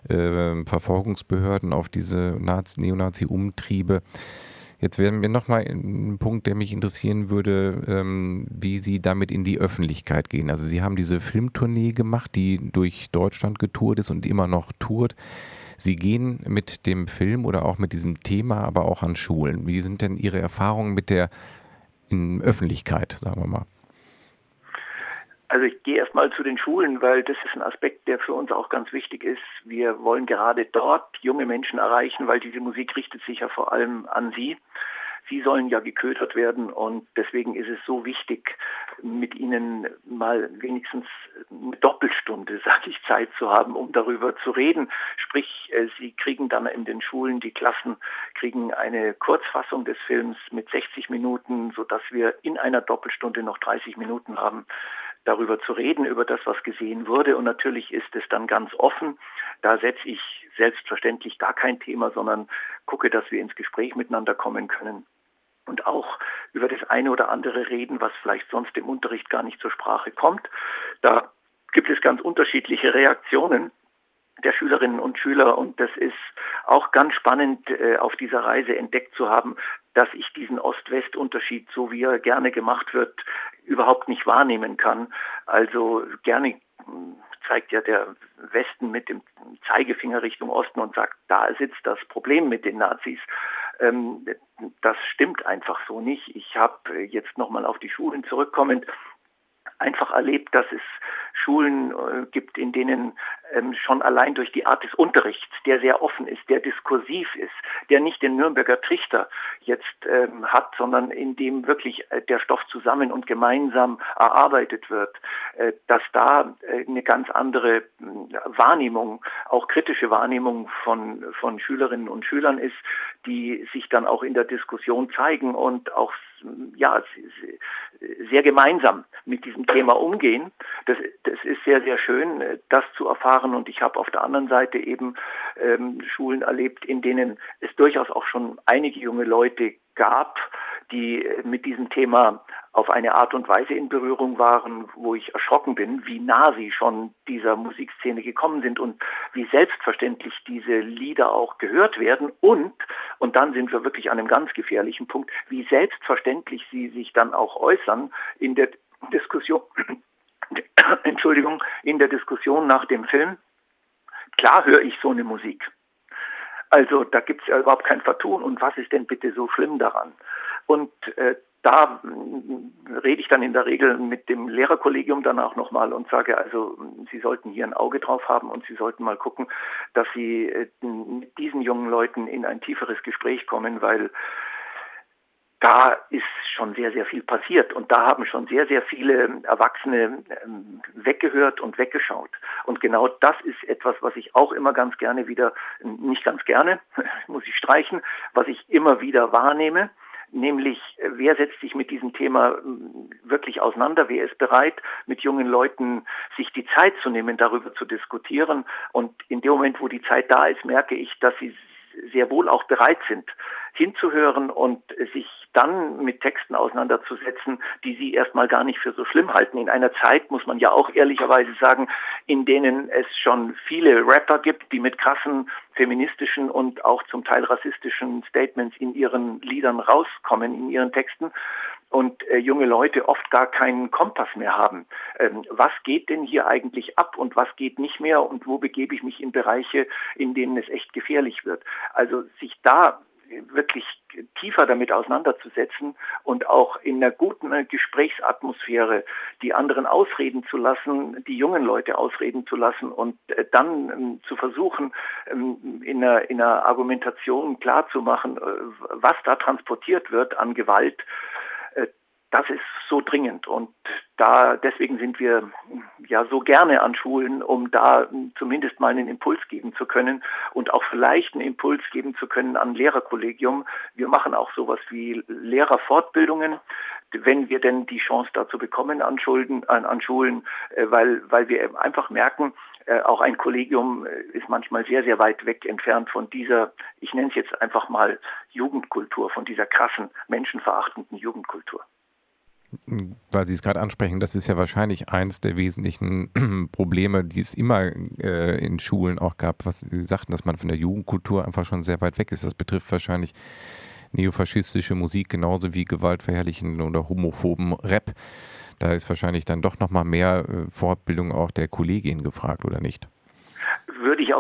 äh, Verfolgungsbehörden auf diese Neonazi-Umtriebe. Jetzt wären wir nochmal ein Punkt, der mich interessieren würde, ähm, wie Sie damit in die Öffentlichkeit gehen. Also Sie haben diese Filmtournee gemacht, die durch Deutschland getourt ist und immer noch tourt. Sie gehen mit dem Film oder auch mit diesem Thema aber auch an Schulen. Wie sind denn Ihre Erfahrungen mit der Öffentlichkeit, sagen wir mal? Also ich gehe erstmal zu den Schulen, weil das ist ein Aspekt, der für uns auch ganz wichtig ist. Wir wollen gerade dort junge Menschen erreichen, weil diese Musik richtet sich ja vor allem an sie. Sie sollen ja geködert werden und deswegen ist es so wichtig, mit ihnen mal wenigstens eine Doppelstunde, <laughs> sage ich, Zeit zu haben, um darüber zu reden. Sprich, äh, sie kriegen dann in den Schulen, die Klassen kriegen eine Kurzfassung des Films mit 60 Minuten, sodass wir in einer Doppelstunde noch 30 Minuten haben, darüber zu reden, über das, was gesehen wurde. Und natürlich ist es dann ganz offen. Da setze ich selbstverständlich gar kein Thema, sondern gucke, dass wir ins Gespräch miteinander kommen können und auch über das eine oder andere reden, was vielleicht sonst im Unterricht gar nicht zur Sprache kommt. Da gibt es ganz unterschiedliche Reaktionen der Schülerinnen und Schüler und das ist auch ganz spannend äh, auf dieser Reise entdeckt zu haben, dass ich diesen Ost-West-Unterschied, so wie er gerne gemacht wird, überhaupt nicht wahrnehmen kann. Also gerne hm, zeigt ja der Westen mit dem Zeigefinger Richtung Osten und sagt, da sitzt das Problem mit den Nazis. Ähm, das stimmt einfach so nicht. Ich habe jetzt nochmal auf die Schulen zurückkommend einfach erlebt, dass es Schulen äh, gibt, in denen ähm, schon allein durch die Art des Unterrichts, der sehr offen ist, der diskursiv ist, der nicht den Nürnberger Trichter jetzt ähm, hat, sondern in dem wirklich äh, der Stoff zusammen und gemeinsam erarbeitet wird, äh, dass da äh, eine ganz andere äh, Wahrnehmung, auch kritische Wahrnehmung von, von Schülerinnen und Schülern ist, die sich dann auch in der Diskussion zeigen und auch ja, sehr gemeinsam mit diesem Thema umgehen. Das, das ist sehr, sehr schön, äh, das zu erfahren. Und ich habe auf der anderen Seite eben ähm, Schulen erlebt, in denen es durchaus auch schon einige junge Leute gab, die äh, mit diesem Thema auf eine Art und Weise in Berührung waren, wo ich erschrocken bin, wie nah sie schon dieser Musikszene gekommen sind und wie selbstverständlich diese Lieder auch gehört werden und, und dann sind wir wirklich an einem ganz gefährlichen Punkt, wie selbstverständlich sie sich dann auch äußern in der Diskussion, <coughs> Entschuldigung, in der Diskussion nach dem Film. Klar höre ich so eine Musik. Also da gibt es ja überhaupt kein Vertun. Und was ist denn bitte so schlimm daran? Und äh, da äh, rede ich dann in der Regel mit dem Lehrerkollegium danach nochmal und sage, also Sie sollten hier ein Auge drauf haben und Sie sollten mal gucken, dass Sie äh, mit diesen jungen Leuten in ein tieferes Gespräch kommen, weil da ist schon sehr, sehr viel passiert und da haben schon sehr, sehr viele Erwachsene ähm, weggehört und weggeschaut. Und genau das ist etwas, was ich auch immer ganz gerne wieder, nicht ganz gerne, <laughs> muss ich streichen, was ich immer wieder wahrnehme nämlich wer setzt sich mit diesem Thema hm, wirklich auseinander, wer ist bereit, mit jungen Leuten sich die Zeit zu nehmen, darüber zu diskutieren. Und in dem Moment, wo die Zeit da ist, merke ich, dass sie sehr wohl auch bereit sind, hinzuhören und sich dann mit Texten auseinanderzusetzen, die sie erstmal gar nicht für so schlimm halten. In einer Zeit, muss man ja auch ehrlicherweise sagen, in denen es schon viele Rapper gibt, die mit krassen feministischen und auch zum Teil rassistischen Statements in ihren Liedern rauskommen, in ihren Texten. Und äh, junge Leute oft gar keinen Kompass mehr haben. Ähm, was geht denn hier eigentlich ab und was geht nicht mehr und wo begebe ich mich in Bereiche, in denen es echt gefährlich wird? Also sich da wirklich tiefer damit auseinanderzusetzen und auch in einer guten äh, Gesprächsatmosphäre die anderen ausreden zu lassen, die jungen Leute ausreden zu lassen und äh, dann ähm, zu versuchen, ähm, in, einer, in einer Argumentation klarzumachen, äh, was da transportiert wird an Gewalt, das ist so dringend. Und da deswegen sind wir ja so gerne an Schulen, um da zumindest mal einen Impuls geben zu können und auch vielleicht einen Impuls geben zu können an Lehrerkollegium. Wir machen auch sowas wie Lehrerfortbildungen, wenn wir denn die Chance dazu bekommen an, Schulden, an, an Schulen, äh, weil, weil wir einfach merken, äh, auch ein Kollegium äh, ist manchmal sehr, sehr weit weg entfernt von dieser, ich nenne es jetzt einfach mal Jugendkultur, von dieser krassen, menschenverachtenden Jugendkultur weil Sie es gerade ansprechen, das ist ja wahrscheinlich eins der wesentlichen <clears throat> Probleme, die es immer äh, in Schulen auch gab, was Sie sagten, dass man von der Jugendkultur einfach schon sehr weit weg ist. Das betrifft wahrscheinlich neofaschistische Musik genauso wie gewaltverherrlichen oder homophoben Rap. Da ist wahrscheinlich dann doch nochmal mehr äh, Fortbildung auch der Kollegin gefragt, oder nicht?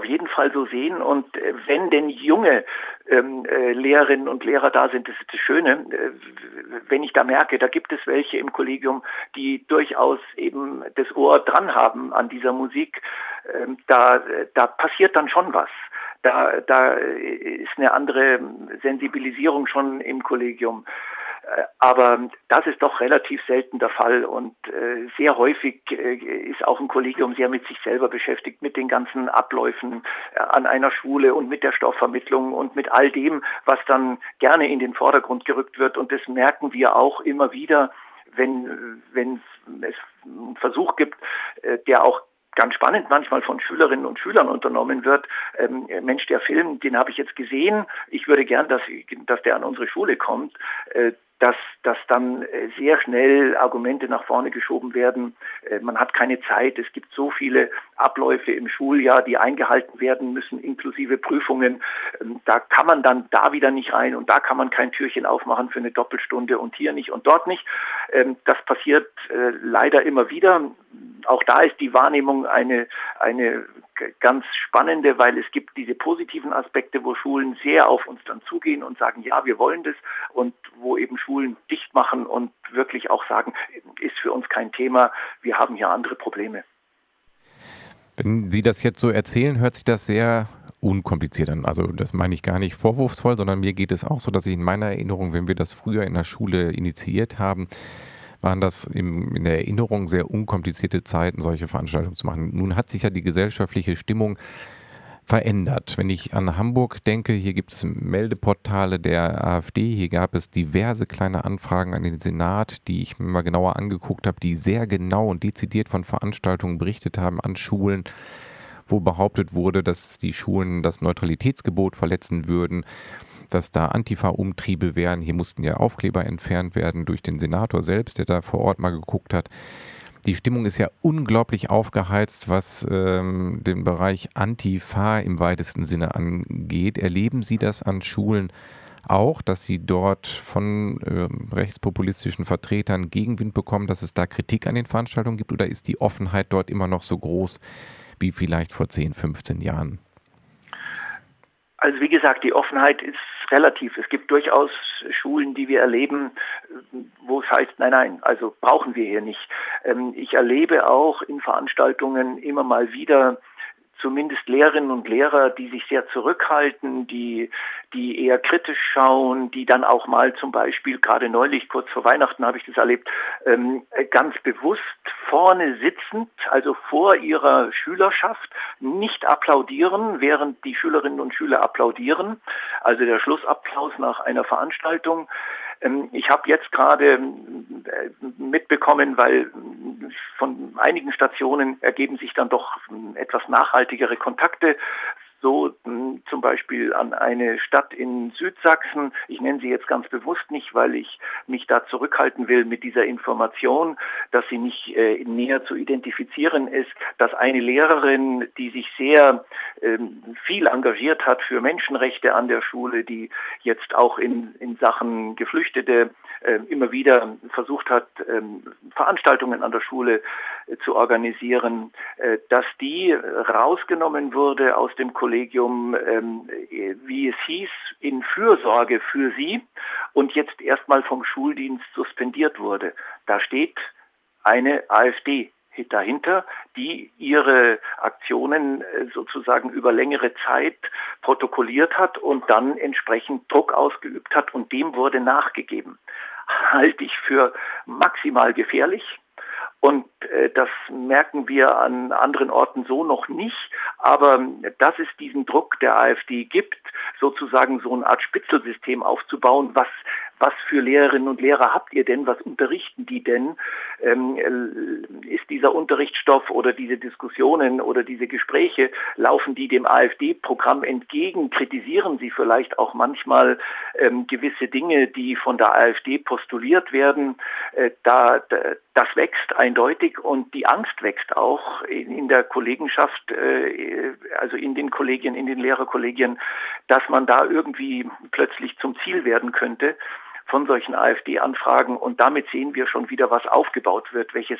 Auf jeden Fall so sehen. Und äh, wenn denn junge ähm, äh, Lehrerinnen und Lehrer da sind, das ist das Schöne, äh, wenn ich da merke, da gibt es welche im Kollegium, die durchaus eben das Ohr dran haben an dieser Musik, äh, da, da passiert dann schon was. Da, da ist eine andere Sensibilisierung schon im Kollegium. Äh, aber das ist doch relativ selten der Fall und äh, sehr häufig äh, ist auch ein Kollegium sehr mit sich selber beschäftigt, mit den ganzen Abläufen an einer Schule und mit der Stoffvermittlung und mit all dem, was dann gerne in den Vordergrund gerückt wird. Und das merken wir auch immer wieder, wenn, wenn es einen Versuch gibt, der auch ganz spannend manchmal von Schülerinnen und Schülern unternommen wird. Ähm, Mensch, der Film, den habe ich jetzt gesehen. Ich würde gern, dass, dass der an unsere Schule kommt. Äh, dass, dass dann äh, sehr schnell Argumente nach vorne geschoben werden. Äh, man hat keine Zeit. Es gibt so viele Abläufe im Schuljahr, die eingehalten werden müssen, inklusive Prüfungen. Ähm, da kann man dann da wieder nicht rein und da kann man kein Türchen aufmachen für eine Doppelstunde und hier nicht und dort nicht. Ähm, das passiert äh, leider immer wieder. Auch da ist die Wahrnehmung eine, eine ganz spannende, weil es gibt diese positiven Aspekte, wo Schulen sehr auf uns dann zugehen und sagen, ja, wir wollen das und wo eben Schulen dicht machen und wirklich auch sagen, ist für uns kein Thema, wir haben hier andere Probleme. Wenn Sie das jetzt so erzählen, hört sich das sehr unkompliziert an. Also das meine ich gar nicht vorwurfsvoll, sondern mir geht es auch so, dass ich in meiner Erinnerung, wenn wir das früher in der Schule initiiert haben, waren das im, in der Erinnerung sehr unkomplizierte Zeiten, solche Veranstaltungen zu machen. Nun hat sich ja die gesellschaftliche Stimmung verändert. Wenn ich an Hamburg denke, hier gibt es Meldeportale der AfD, hier gab es diverse kleine Anfragen an den Senat, die ich mir mal genauer angeguckt habe, die sehr genau und dezidiert von Veranstaltungen berichtet haben an Schulen, wo behauptet wurde, dass die Schulen das Neutralitätsgebot verletzen würden dass da Antifa-Umtriebe wären. Hier mussten ja Aufkleber entfernt werden durch den Senator selbst, der da vor Ort mal geguckt hat. Die Stimmung ist ja unglaublich aufgeheizt, was ähm, den Bereich Antifa im weitesten Sinne angeht. Erleben Sie das an Schulen auch, dass Sie dort von äh, rechtspopulistischen Vertretern Gegenwind bekommen, dass es da Kritik an den Veranstaltungen gibt? Oder ist die Offenheit dort immer noch so groß wie vielleicht vor 10, 15 Jahren? Also wie gesagt, die Offenheit ist relativ. Es gibt durchaus Schulen, die wir erleben, wo es heißt, nein, nein, also brauchen wir hier nicht. Ähm, ich erlebe auch in Veranstaltungen immer mal wieder zumindest Lehrerinnen und Lehrer, die sich sehr zurückhalten, die, die eher kritisch schauen, die dann auch mal zum Beispiel, gerade neulich, kurz vor Weihnachten habe ich das erlebt, ähm, ganz bewusst vorne sitzend, also vor ihrer Schülerschaft, nicht applaudieren, während die Schülerinnen und Schüler applaudieren. Also der Schlussapplaus nach einer Veranstaltung. Ähm, ich habe jetzt gerade äh, mitbekommen, weil von einigen Stationen ergeben sich dann doch etwas nachhaltigere Kontakte so ähm, zum Beispiel an eine Stadt in Südsachsen. Ich nenne sie jetzt ganz bewusst nicht, weil ich mich da zurückhalten will mit dieser Information, dass sie nicht äh, näher zu identifizieren ist, dass eine Lehrerin, die sich sehr ähm, viel engagiert hat für Menschenrechte an der Schule, die jetzt auch in, in Sachen Geflüchtete äh, immer wieder versucht hat, ähm, Veranstaltungen an der Schule äh, zu organisieren, äh, dass die rausgenommen wurde aus dem Kollegium, ähm, wie es hieß, in Fürsorge für sie und jetzt erstmal vom Schuldienst suspendiert wurde. Da steht eine AfD dahinter, die ihre Aktionen sozusagen über längere Zeit protokolliert hat und dann entsprechend Druck ausgeübt hat und dem wurde nachgegeben halte ich für maximal gefährlich. Und äh, das merken wir an anderen Orten so noch nicht. Aber dass es diesen Druck der AfD gibt, sozusagen so eine Art Spitzelsystem aufzubauen, was was für Lehrerinnen und Lehrer habt ihr denn, was unterrichten die denn? Ähm, ist dieser Unterrichtsstoff oder diese Diskussionen oder diese Gespräche, laufen die dem AfD-Programm entgegen? Kritisieren sie vielleicht auch manchmal ähm, gewisse Dinge, die von der AfD postuliert werden? Äh, da, da, das wächst eindeutig und die Angst wächst auch in, in der Kollegenschaft, äh, also in den Kollegien, in den Lehrerkollegien, dass man da irgendwie plötzlich zum Ziel werden könnte von solchen AfD-Anfragen. Und damit sehen wir schon wieder, was aufgebaut wird, welches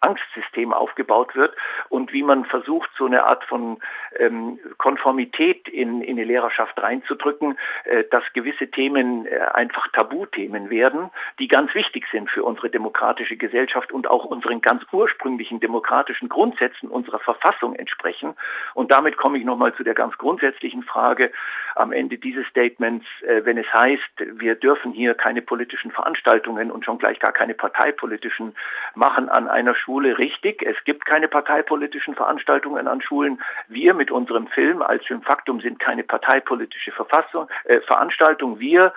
Angstsystem aufgebaut wird und wie man versucht, so eine Art von ähm, Konformität in, in die Lehrerschaft reinzudrücken, äh, dass gewisse Themen äh, einfach Tabuthemen werden, die ganz wichtig sind für unsere demokratische Gesellschaft und auch unseren ganz ursprünglichen demokratischen Grundsätzen unserer Verfassung entsprechen. Und damit komme ich nochmal zu der ganz grundsätzlichen Frage am Ende dieses Statements, äh, wenn es heißt, wir dürfen hier keine politischen Veranstaltungen und schon gleich gar keine parteipolitischen machen an einer Schule, Schule richtig. Es gibt keine parteipolitischen Veranstaltungen an Schulen. Wir mit unserem Film als Filmfaktum sind keine parteipolitische Verfassung, äh, Veranstaltung. Wir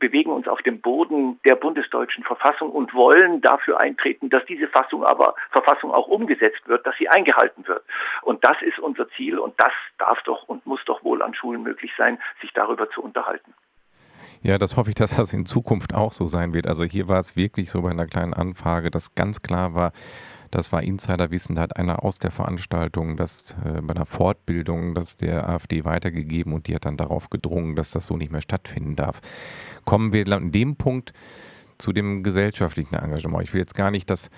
bewegen uns auf dem Boden der bundesdeutschen Verfassung und wollen dafür eintreten, dass diese Fassung aber, Verfassung auch umgesetzt wird, dass sie eingehalten wird. Und das ist unser Ziel und das darf doch und muss doch wohl an Schulen möglich sein, sich darüber zu unterhalten. Ja, das hoffe ich, dass das in Zukunft auch so sein wird. Also hier war es wirklich so bei einer kleinen Anfrage, dass ganz klar war, das war Insiderwissen, da hat einer aus der Veranstaltung das äh, bei einer Fortbildung das der AfD weitergegeben und die hat dann darauf gedrungen, dass das so nicht mehr stattfinden darf. Kommen wir an dem Punkt zu dem gesellschaftlichen Engagement. Ich will jetzt gar nicht das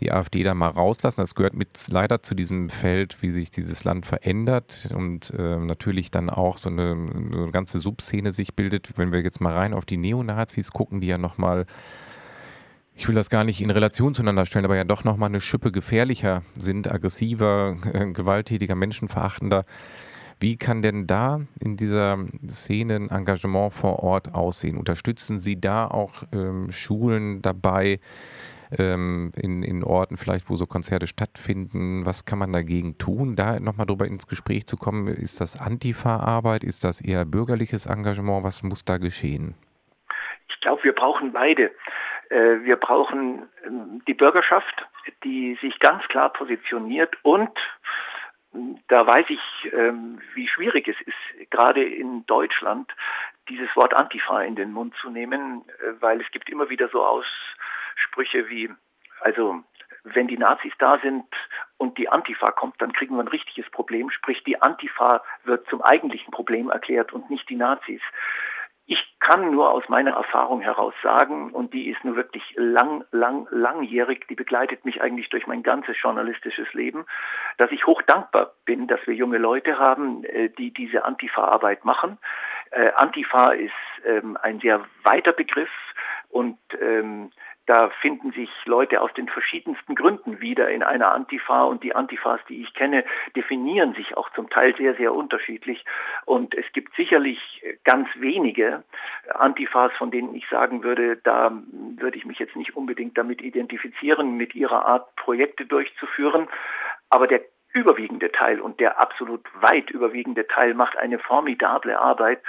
die AfD da mal rauslassen. Das gehört mit leider zu diesem Feld, wie sich dieses Land verändert und äh, natürlich dann auch so eine, eine ganze Subszene sich bildet. Wenn wir jetzt mal rein auf die Neonazis gucken, die ja nochmal ich will das gar nicht in Relation zueinander stellen, aber ja doch nochmal eine Schippe gefährlicher sind, aggressiver, äh, gewalttätiger, menschenverachtender. Wie kann denn da in dieser Szene ein Engagement vor Ort aussehen? Unterstützen Sie da auch ähm, Schulen dabei, ähm, in, in Orten vielleicht, wo so Konzerte stattfinden? Was kann man dagegen tun? Da nochmal drüber ins Gespräch zu kommen, ist das Antifa-Arbeit? Ist das eher bürgerliches Engagement? Was muss da geschehen? Ich glaube, wir brauchen beide. Äh, wir brauchen ähm, die Bürgerschaft, die sich ganz klar positioniert und da weiß ich, ähm, wie schwierig es ist, gerade in Deutschland dieses Wort Antifa in den Mund zu nehmen, äh, weil es gibt immer wieder so Aussprüche wie, also wenn die Nazis da sind und die Antifa kommt, dann kriegen wir ein richtiges Problem. Sprich, die Antifa wird zum eigentlichen Problem erklärt und nicht die Nazis. Ich kann nur aus meiner Erfahrung heraus sagen, und die ist nur wirklich lang, lang, langjährig, die begleitet mich eigentlich durch mein ganzes journalistisches Leben, dass ich hoch dankbar bin, dass wir junge Leute haben, äh, die diese Antifa-Arbeit machen. Äh, Antifa ist ähm, ein sehr weiter Begriff und ähm, da finden sich Leute aus den verschiedensten Gründen wieder in einer Antifa und die Antifas, die ich kenne, definieren sich auch zum Teil sehr, sehr unterschiedlich. Und es gibt sicherlich ganz wenige Antifas, von denen ich sagen würde, da würde ich mich jetzt nicht unbedingt damit identifizieren, mit ihrer Art Projekte durchzuführen. Aber der überwiegende Teil und der absolut weit überwiegende Teil macht eine formidable Arbeit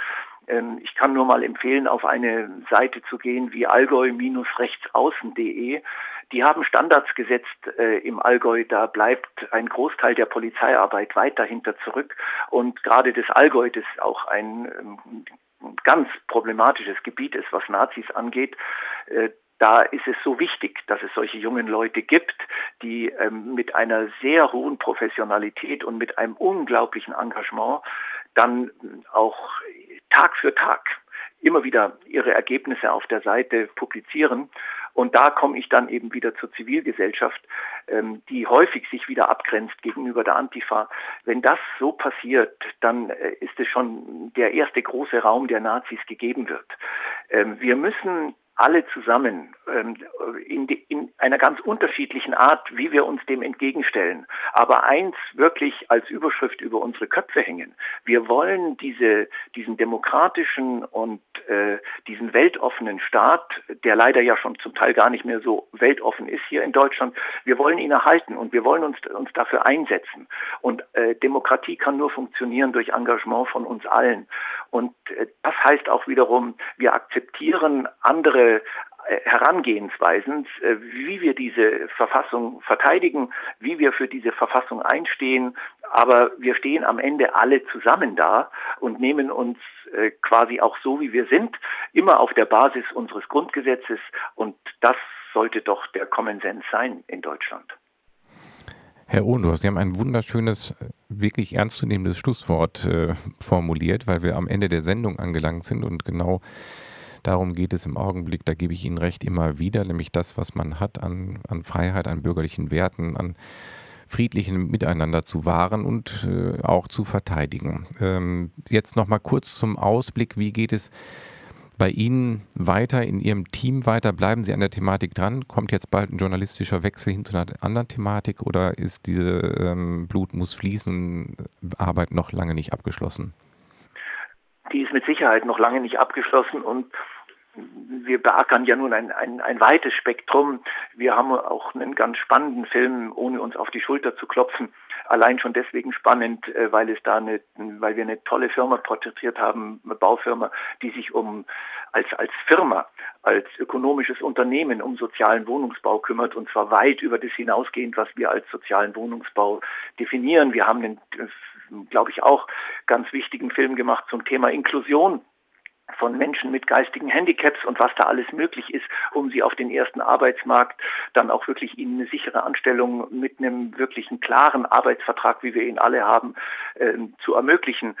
ich kann nur mal empfehlen, auf eine Seite zu gehen wie allgäu-rechtsaußen.de. Die haben Standards gesetzt äh, im Allgäu. Da bleibt ein Großteil der Polizeiarbeit weit dahinter zurück. Und gerade das Allgäu, das auch ein ähm, ganz problematisches Gebiet ist, was Nazis angeht, äh, da ist es so wichtig, dass es solche jungen Leute gibt, die ähm, mit einer sehr hohen Professionalität und mit einem unglaublichen Engagement dann auch Tag für Tag immer wieder ihre Ergebnisse auf der Seite publizieren. Und da komme ich dann eben wieder zur Zivilgesellschaft, ähm, die häufig sich wieder abgrenzt gegenüber der Antifa. Wenn das so passiert, dann äh, ist es schon der erste große Raum, der Nazis gegeben wird. Ähm, wir müssen alle zusammen ähm, in, die, in, einer ganz unterschiedlichen Art, wie wir uns dem entgegenstellen. Aber eins wirklich als Überschrift über unsere Köpfe hängen. Wir wollen diese, diesen demokratischen und äh, diesen weltoffenen Staat, der leider ja schon zum Teil gar nicht mehr so weltoffen ist hier in Deutschland, wir wollen ihn erhalten und wir wollen uns, uns dafür einsetzen. Und äh, Demokratie kann nur funktionieren durch Engagement von uns allen. Und äh, das heißt auch wiederum, wir akzeptieren andere äh, Herangehensweisen, äh, wie wir diese Verfassung verteidigen, wie wir für diese Verfassung einstehen. Aber wir stehen am Ende alle zusammen da und nehmen uns äh, quasi auch so, wie wir sind, immer auf der Basis unseres Grundgesetzes. Und das sollte doch der Common Sense sein in Deutschland. Herr Ohnor, Sie haben ein wunderschönes, wirklich ernstzunehmendes Schlusswort äh, formuliert, weil wir am Ende der Sendung angelangt sind und genau Darum geht es im Augenblick, da gebe ich Ihnen recht, immer wieder, nämlich das, was man hat an, an Freiheit, an bürgerlichen Werten, an friedlichen Miteinander zu wahren und äh, auch zu verteidigen. Ähm, jetzt noch mal kurz zum Ausblick. Wie geht es bei Ihnen weiter, in Ihrem Team weiter? Bleiben Sie an der Thematik dran? Kommt jetzt bald ein journalistischer Wechsel hin zu einer anderen Thematik oder ist diese ähm, Blut muss fließen Arbeit noch lange nicht abgeschlossen? Die ist mit Sicherheit noch lange nicht abgeschlossen und wir beackern ja nun ein, ein, ein weites Spektrum. Wir haben auch einen ganz spannenden Film, ohne uns auf die Schulter zu klopfen. Allein schon deswegen spannend, äh, weil es da eine, weil wir eine tolle Firma porträtiert haben, eine Baufirma, die sich um als als Firma, als ökonomisches Unternehmen um sozialen Wohnungsbau kümmert und zwar weit über das hinausgehend, was wir als sozialen Wohnungsbau definieren. Wir haben einen, glaube ich, auch ganz wichtigen Film gemacht zum Thema Inklusion von Menschen mit geistigen Handicaps und was da alles möglich ist, um sie auf den ersten Arbeitsmarkt dann auch wirklich ihnen eine sichere Anstellung mit einem wirklichen klaren Arbeitsvertrag, wie wir ihn alle haben, äh, zu ermöglichen.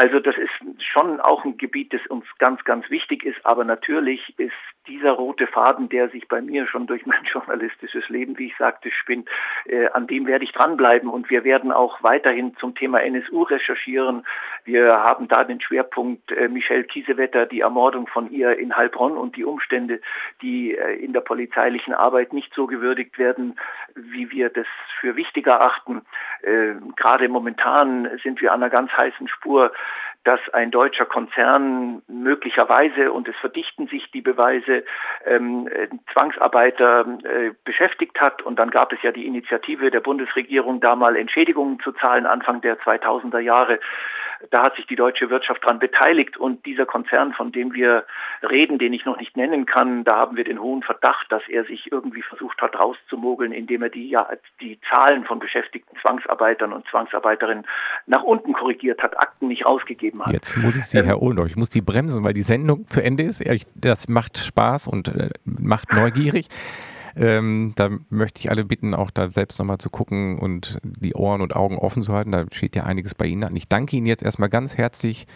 Also das ist schon auch ein Gebiet, das uns ganz, ganz wichtig ist. Aber natürlich ist dieser rote Faden, der sich bei mir schon durch mein <laughs> journalistisches Leben, wie ich sagte, spinnt, äh, an dem werde ich dranbleiben. Und wir werden auch weiterhin zum Thema NSU recherchieren. Wir haben da den Schwerpunkt äh, Michelle Kiesewetter, die Ermordung von ihr in Heilbronn und die Umstände, die äh, in der polizeilichen Arbeit nicht so gewürdigt werden, wie wir das für wichtig erachten. Äh, gerade momentan sind wir an einer ganz heißen Spur dass ein deutscher Konzern möglicherweise, und es verdichten sich die Beweise, ähm, Zwangsarbeiter äh, beschäftigt hat. Und dann gab es ja die Initiative der Bundesregierung, da mal Entschädigungen zu zahlen, Anfang der 2000er Jahre. Da hat sich die deutsche Wirtschaft daran beteiligt und dieser Konzern, von dem wir reden, den ich noch nicht nennen kann, da haben wir den hohen Verdacht, dass er sich irgendwie versucht hat rauszumogeln, indem er die, ja, die Zahlen von beschäftigten Zwangsarbeitern und Zwangsarbeiterinnen nach unten korrigiert hat, Akten nicht rausgegeben hat. Jetzt muss ich Sie, ähm, Herr Ohlendorf, ich muss die bremsen, weil die Sendung zu Ende ist. Das macht Spaß und äh, macht neugierig. Ähm, da möchte ich alle bitten, auch da selbst nochmal zu gucken und die Ohren und Augen offen zu halten. Da steht ja einiges bei Ihnen an. Ich danke Ihnen jetzt erstmal ganz herzlich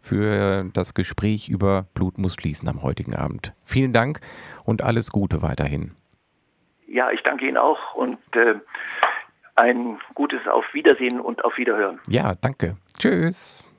für das Gespräch über Blut muss fließen am heutigen Abend. Vielen Dank und alles Gute weiterhin. Ja, ich danke Ihnen auch und äh, ein gutes Auf Wiedersehen und auf Wiederhören. Ja, danke. Tschüss.